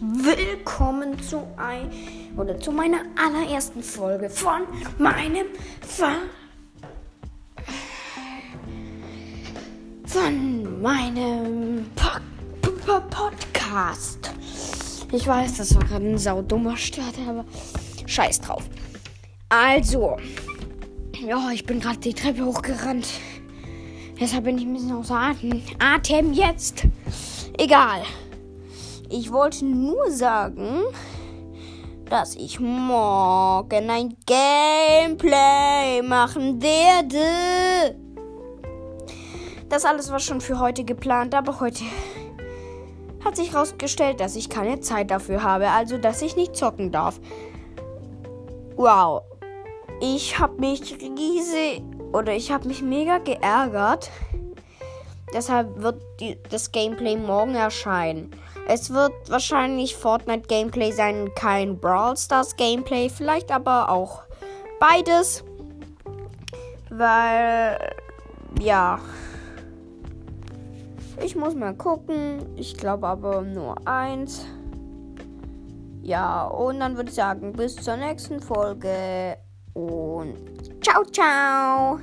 willkommen zu ein oder zu meiner allerersten Folge von meinem Fa von meinem po po Podcast. Ich weiß, das war gerade ein saudummer Start, aber scheiß drauf. Also, ja, ich bin gerade die Treppe hochgerannt. Deshalb bin ich ein bisschen außer Atem. Atem jetzt. Egal. Ich wollte nur sagen, dass ich morgen ein Gameplay machen werde. Das alles war schon für heute geplant, aber heute hat sich herausgestellt, dass ich keine Zeit dafür habe, also dass ich nicht zocken darf. Wow. Ich habe mich riesig oder ich habe mich mega geärgert. Deshalb wird die, das Gameplay morgen erscheinen. Es wird wahrscheinlich Fortnite Gameplay sein, kein Brawl Stars Gameplay, vielleicht aber auch beides. Weil, ja. Ich muss mal gucken. Ich glaube aber nur eins. Ja, und dann würde ich sagen, bis zur nächsten Folge. Und ciao, ciao.